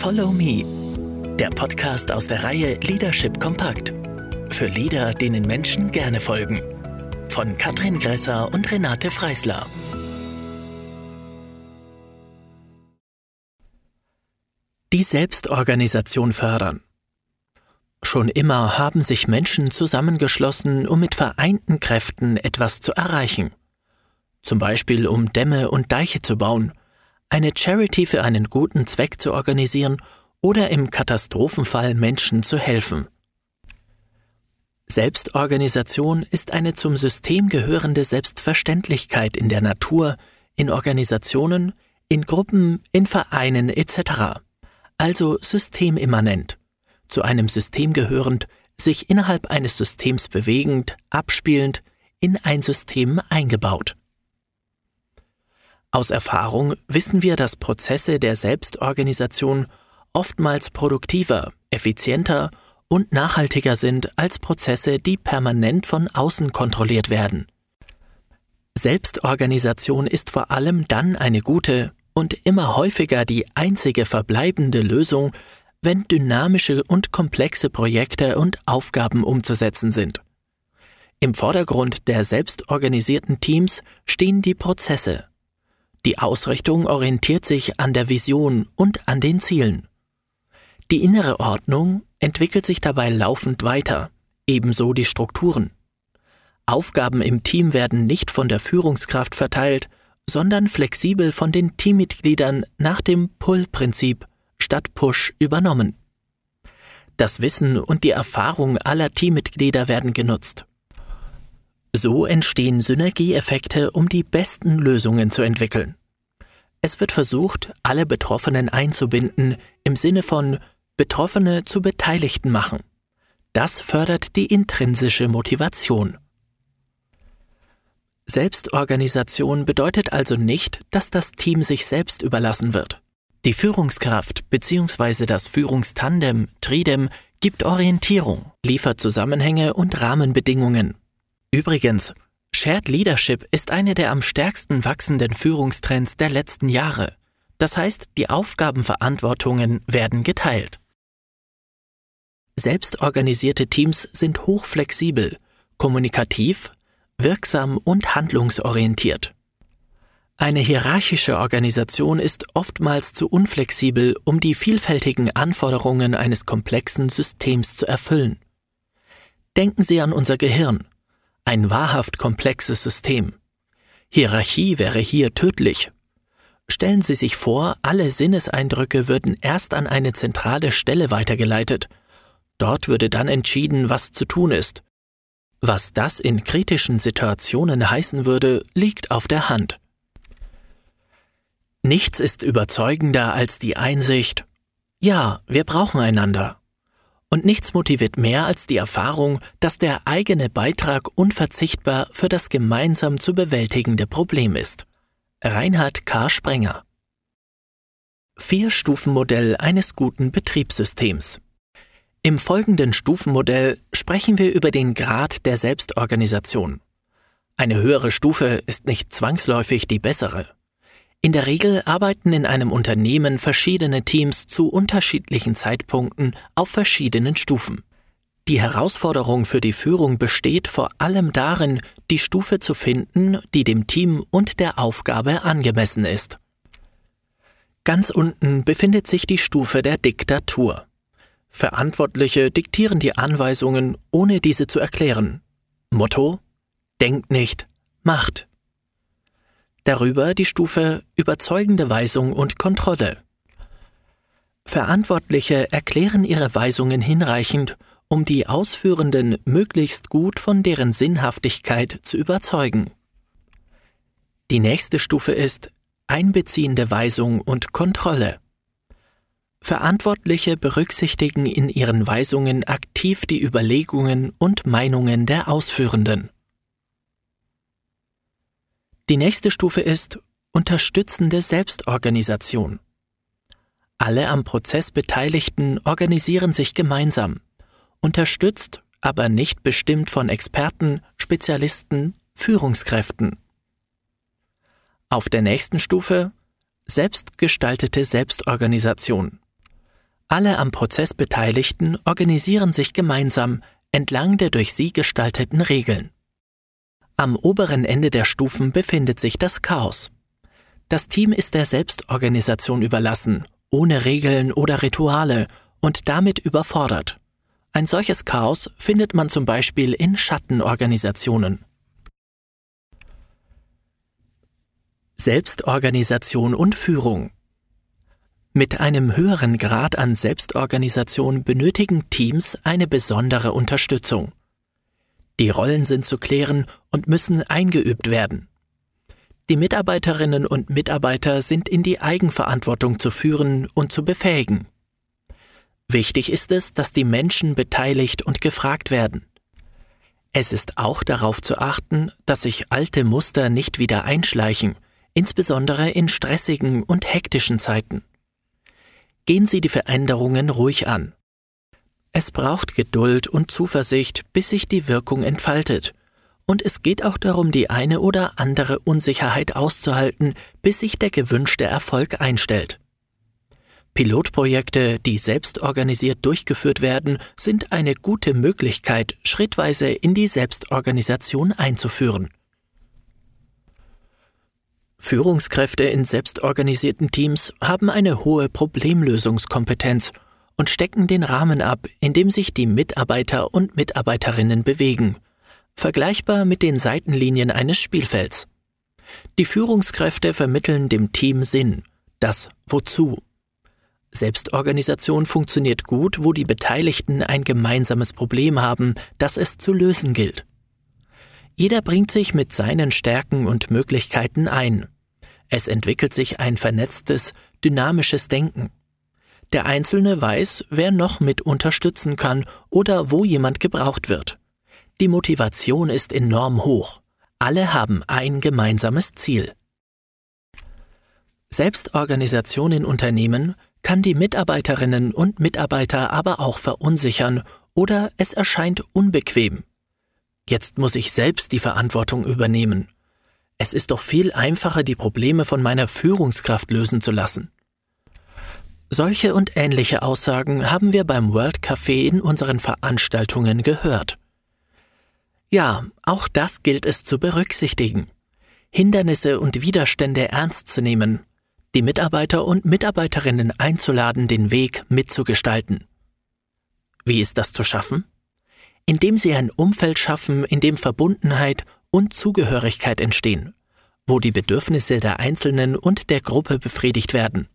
Follow Me, der Podcast aus der Reihe Leadership Kompakt. Für Leader, denen Menschen gerne folgen. Von Katrin Gresser und Renate Freisler. Die Selbstorganisation fördern. Schon immer haben sich Menschen zusammengeschlossen, um mit vereinten Kräften etwas zu erreichen. Zum Beispiel um Dämme und Deiche zu bauen, eine Charity für einen guten Zweck zu organisieren oder im Katastrophenfall Menschen zu helfen. Selbstorganisation ist eine zum System gehörende Selbstverständlichkeit in der Natur, in Organisationen, in Gruppen, in Vereinen etc. Also systemimmanent zu einem System gehörend, sich innerhalb eines Systems bewegend, abspielend, in ein System eingebaut. Aus Erfahrung wissen wir, dass Prozesse der Selbstorganisation oftmals produktiver, effizienter und nachhaltiger sind als Prozesse, die permanent von außen kontrolliert werden. Selbstorganisation ist vor allem dann eine gute und immer häufiger die einzige verbleibende Lösung, wenn dynamische und komplexe Projekte und Aufgaben umzusetzen sind. Im Vordergrund der selbstorganisierten Teams stehen die Prozesse. Die Ausrichtung orientiert sich an der Vision und an den Zielen. Die innere Ordnung entwickelt sich dabei laufend weiter, ebenso die Strukturen. Aufgaben im Team werden nicht von der Führungskraft verteilt, sondern flexibel von den Teammitgliedern nach dem Pull-Prinzip statt Push übernommen. Das Wissen und die Erfahrung aller Teammitglieder werden genutzt. So entstehen Synergieeffekte, um die besten Lösungen zu entwickeln. Es wird versucht, alle Betroffenen einzubinden, im Sinne von Betroffene zu Beteiligten machen. Das fördert die intrinsische Motivation. Selbstorganisation bedeutet also nicht, dass das Team sich selbst überlassen wird. Die Führungskraft bzw. das Führungstandem Tridem gibt Orientierung, liefert Zusammenhänge und Rahmenbedingungen. Übrigens, Shared Leadership ist eine der am stärksten wachsenden Führungstrends der letzten Jahre. Das heißt, die Aufgabenverantwortungen werden geteilt. Selbstorganisierte Teams sind hochflexibel, kommunikativ, wirksam und handlungsorientiert. Eine hierarchische Organisation ist oftmals zu unflexibel, um die vielfältigen Anforderungen eines komplexen Systems zu erfüllen. Denken Sie an unser Gehirn, ein wahrhaft komplexes System. Hierarchie wäre hier tödlich. Stellen Sie sich vor, alle Sinneseindrücke würden erst an eine zentrale Stelle weitergeleitet. Dort würde dann entschieden, was zu tun ist. Was das in kritischen Situationen heißen würde, liegt auf der Hand. Nichts ist überzeugender als die Einsicht, ja, wir brauchen einander. Und nichts motiviert mehr als die Erfahrung, dass der eigene Beitrag unverzichtbar für das gemeinsam zu bewältigende Problem ist. Reinhard K. Sprenger Vier-Stufen-Modell eines guten Betriebssystems. Im folgenden Stufenmodell sprechen wir über den Grad der Selbstorganisation. Eine höhere Stufe ist nicht zwangsläufig die bessere. In der Regel arbeiten in einem Unternehmen verschiedene Teams zu unterschiedlichen Zeitpunkten auf verschiedenen Stufen. Die Herausforderung für die Führung besteht vor allem darin, die Stufe zu finden, die dem Team und der Aufgabe angemessen ist. Ganz unten befindet sich die Stufe der Diktatur. Verantwortliche diktieren die Anweisungen, ohne diese zu erklären. Motto Denkt nicht, macht. Darüber die Stufe überzeugende Weisung und Kontrolle. Verantwortliche erklären ihre Weisungen hinreichend, um die Ausführenden möglichst gut von deren Sinnhaftigkeit zu überzeugen. Die nächste Stufe ist einbeziehende Weisung und Kontrolle. Verantwortliche berücksichtigen in ihren Weisungen aktiv die Überlegungen und Meinungen der Ausführenden. Die nächste Stufe ist unterstützende Selbstorganisation. Alle am Prozess Beteiligten organisieren sich gemeinsam, unterstützt, aber nicht bestimmt von Experten, Spezialisten, Führungskräften. Auf der nächsten Stufe selbstgestaltete Selbstorganisation. Alle am Prozess Beteiligten organisieren sich gemeinsam entlang der durch sie gestalteten Regeln. Am oberen Ende der Stufen befindet sich das Chaos. Das Team ist der Selbstorganisation überlassen, ohne Regeln oder Rituale und damit überfordert. Ein solches Chaos findet man zum Beispiel in Schattenorganisationen. Selbstorganisation und Führung mit einem höheren Grad an Selbstorganisation benötigen Teams eine besondere Unterstützung. Die Rollen sind zu klären und müssen eingeübt werden. Die Mitarbeiterinnen und Mitarbeiter sind in die Eigenverantwortung zu führen und zu befähigen. Wichtig ist es, dass die Menschen beteiligt und gefragt werden. Es ist auch darauf zu achten, dass sich alte Muster nicht wieder einschleichen, insbesondere in stressigen und hektischen Zeiten. Gehen Sie die Veränderungen ruhig an. Es braucht Geduld und Zuversicht, bis sich die Wirkung entfaltet. Und es geht auch darum, die eine oder andere Unsicherheit auszuhalten, bis sich der gewünschte Erfolg einstellt. Pilotprojekte, die selbstorganisiert durchgeführt werden, sind eine gute Möglichkeit, schrittweise in die Selbstorganisation einzuführen. Führungskräfte in selbstorganisierten Teams haben eine hohe Problemlösungskompetenz und stecken den Rahmen ab, in dem sich die Mitarbeiter und Mitarbeiterinnen bewegen, vergleichbar mit den Seitenlinien eines Spielfelds. Die Führungskräfte vermitteln dem Team Sinn, das Wozu. Selbstorganisation funktioniert gut, wo die Beteiligten ein gemeinsames Problem haben, das es zu lösen gilt. Jeder bringt sich mit seinen Stärken und Möglichkeiten ein. Es entwickelt sich ein vernetztes, dynamisches Denken. Der Einzelne weiß, wer noch mit unterstützen kann oder wo jemand gebraucht wird. Die Motivation ist enorm hoch. Alle haben ein gemeinsames Ziel. Selbstorganisation in Unternehmen kann die Mitarbeiterinnen und Mitarbeiter aber auch verunsichern oder es erscheint unbequem. Jetzt muss ich selbst die Verantwortung übernehmen. Es ist doch viel einfacher, die Probleme von meiner Führungskraft lösen zu lassen. Solche und ähnliche Aussagen haben wir beim World Café in unseren Veranstaltungen gehört. Ja, auch das gilt es zu berücksichtigen. Hindernisse und Widerstände ernst zu nehmen, die Mitarbeiter und Mitarbeiterinnen einzuladen, den Weg mitzugestalten. Wie ist das zu schaffen? indem sie ein Umfeld schaffen, in dem Verbundenheit und Zugehörigkeit entstehen, wo die Bedürfnisse der Einzelnen und der Gruppe befriedigt werden.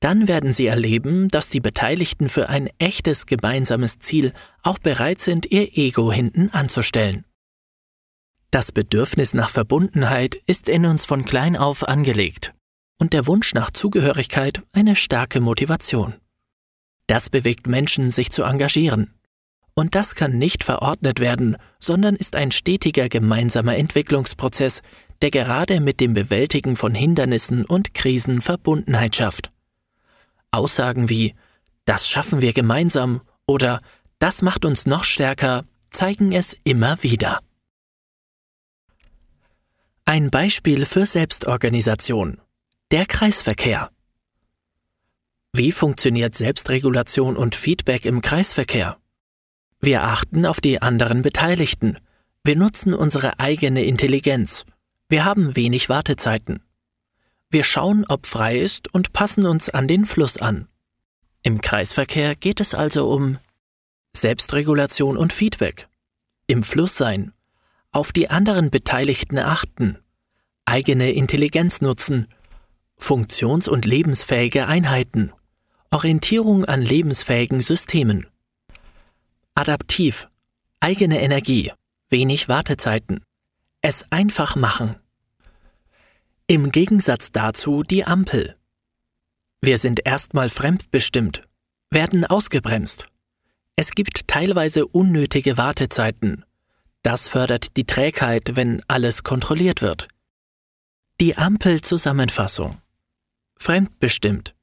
Dann werden sie erleben, dass die Beteiligten für ein echtes gemeinsames Ziel auch bereit sind, ihr Ego hinten anzustellen. Das Bedürfnis nach Verbundenheit ist in uns von klein auf angelegt und der Wunsch nach Zugehörigkeit eine starke Motivation. Das bewegt Menschen, sich zu engagieren, und das kann nicht verordnet werden, sondern ist ein stetiger gemeinsamer Entwicklungsprozess, der gerade mit dem Bewältigen von Hindernissen und Krisen Verbundenheit schafft. Aussagen wie Das schaffen wir gemeinsam oder Das macht uns noch stärker zeigen es immer wieder. Ein Beispiel für Selbstorganisation. Der Kreisverkehr. Wie funktioniert Selbstregulation und Feedback im Kreisverkehr? Wir achten auf die anderen Beteiligten. Wir nutzen unsere eigene Intelligenz. Wir haben wenig Wartezeiten. Wir schauen, ob frei ist und passen uns an den Fluss an. Im Kreisverkehr geht es also um Selbstregulation und Feedback, im Fluss sein, auf die anderen Beteiligten achten, eigene Intelligenz nutzen, funktions- und lebensfähige Einheiten, Orientierung an lebensfähigen Systemen. Adaptiv. Eigene Energie. Wenig Wartezeiten. Es einfach machen. Im Gegensatz dazu die Ampel. Wir sind erstmal fremdbestimmt, werden ausgebremst. Es gibt teilweise unnötige Wartezeiten. Das fördert die Trägheit, wenn alles kontrolliert wird. Die Ampel-Zusammenfassung. Fremdbestimmt.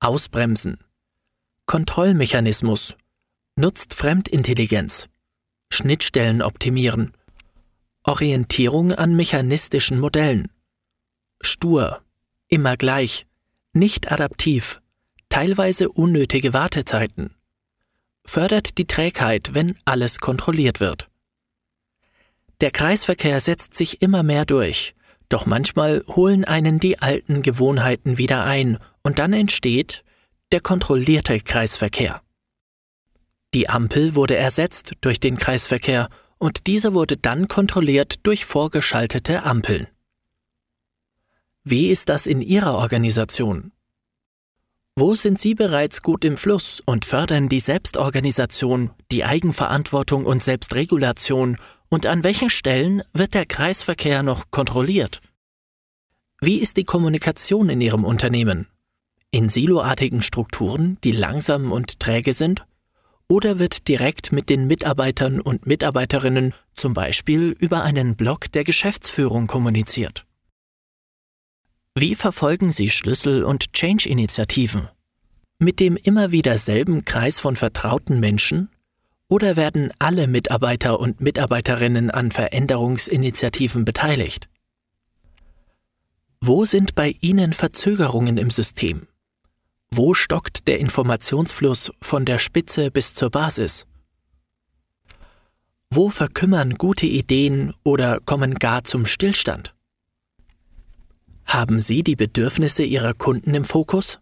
Ausbremsen. Kontrollmechanismus Nutzt Fremdintelligenz. Schnittstellen optimieren. Orientierung an mechanistischen Modellen. Stur. Immer gleich. Nicht adaptiv. teilweise unnötige Wartezeiten, fördert die Trägheit, wenn alles kontrolliert wird. Der Kreisverkehr setzt sich immer mehr durch, doch manchmal holen einen die alten Gewohnheiten wieder ein und dann entsteht der kontrollierte Kreisverkehr. Die Ampel wurde ersetzt durch den Kreisverkehr und dieser wurde dann kontrolliert durch vorgeschaltete Ampeln. Wie ist das in Ihrer Organisation? Wo sind Sie bereits gut im Fluss und fördern die Selbstorganisation, die Eigenverantwortung und Selbstregulation und an welchen Stellen wird der Kreisverkehr noch kontrolliert? Wie ist die Kommunikation in Ihrem Unternehmen? In siloartigen Strukturen, die langsam und träge sind? Oder wird direkt mit den Mitarbeitern und Mitarbeiterinnen zum Beispiel über einen Blog der Geschäftsführung kommuniziert? Wie verfolgen Sie Schlüssel- und Change-Initiativen? Mit dem immer wieder selben Kreis von vertrauten Menschen? Oder werden alle Mitarbeiter und Mitarbeiterinnen an Veränderungsinitiativen beteiligt? Wo sind bei Ihnen Verzögerungen im System? Wo stockt der Informationsfluss von der Spitze bis zur Basis? Wo verkümmern gute Ideen oder kommen gar zum Stillstand? Haben Sie die Bedürfnisse Ihrer Kunden im Fokus?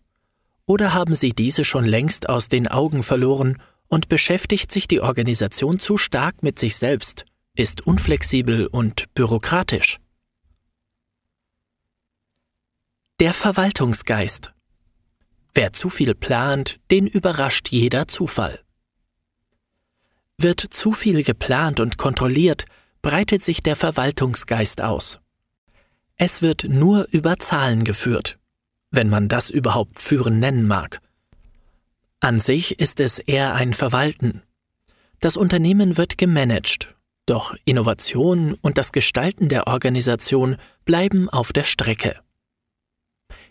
Oder haben Sie diese schon längst aus den Augen verloren und beschäftigt sich die Organisation zu stark mit sich selbst, ist unflexibel und bürokratisch? Der Verwaltungsgeist Wer zu viel plant, den überrascht jeder Zufall. Wird zu viel geplant und kontrolliert, breitet sich der Verwaltungsgeist aus. Es wird nur über Zahlen geführt, wenn man das überhaupt führen nennen mag. An sich ist es eher ein Verwalten. Das Unternehmen wird gemanagt, doch Innovation und das Gestalten der Organisation bleiben auf der Strecke.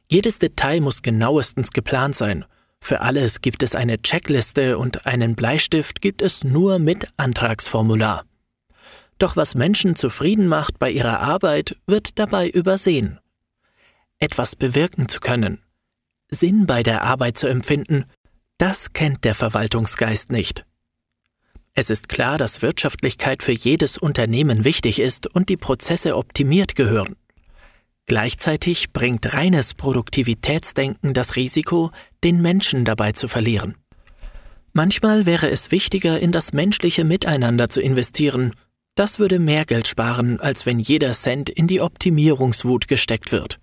Jedes Detail muss genauestens geplant sein. Für alles gibt es eine Checkliste und einen Bleistift gibt es nur mit Antragsformular. Doch was Menschen zufrieden macht bei ihrer Arbeit, wird dabei übersehen. Etwas bewirken zu können, Sinn bei der Arbeit zu empfinden, das kennt der Verwaltungsgeist nicht. Es ist klar, dass Wirtschaftlichkeit für jedes Unternehmen wichtig ist und die Prozesse optimiert gehören. Gleichzeitig bringt reines Produktivitätsdenken das Risiko, den Menschen dabei zu verlieren. Manchmal wäre es wichtiger, in das menschliche Miteinander zu investieren. Das würde mehr Geld sparen, als wenn jeder Cent in die Optimierungswut gesteckt wird.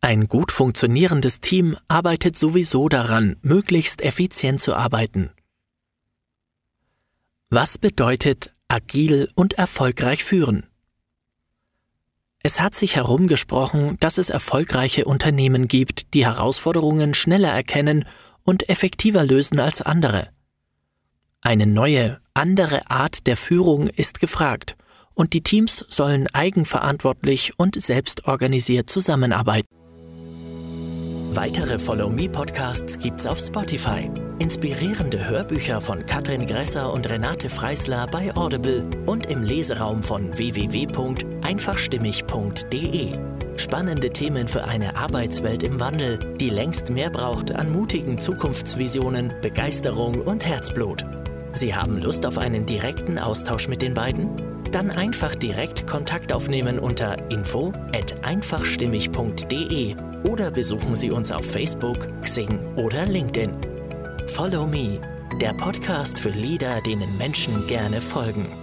Ein gut funktionierendes Team arbeitet sowieso daran, möglichst effizient zu arbeiten. Was bedeutet agil und erfolgreich führen? Es hat sich herumgesprochen, dass es erfolgreiche Unternehmen gibt, die Herausforderungen schneller erkennen und effektiver lösen als andere. Eine neue, andere Art der Führung ist gefragt, und die Teams sollen eigenverantwortlich und selbstorganisiert zusammenarbeiten. Weitere Follow Me Podcasts gibt's auf Spotify. Inspirierende Hörbücher von Katrin Gresser und Renate Freisler bei Audible und im Leseraum von www.einfachstimmig.de. Spannende Themen für eine Arbeitswelt im Wandel, die längst mehr braucht an mutigen Zukunftsvisionen, Begeisterung und Herzblut. Sie haben Lust auf einen direkten Austausch mit den beiden? Dann einfach direkt Kontakt aufnehmen unter info at einfachstimmig.de oder besuchen Sie uns auf Facebook, Xing oder LinkedIn. Follow Me, der Podcast für Leader, denen Menschen gerne folgen.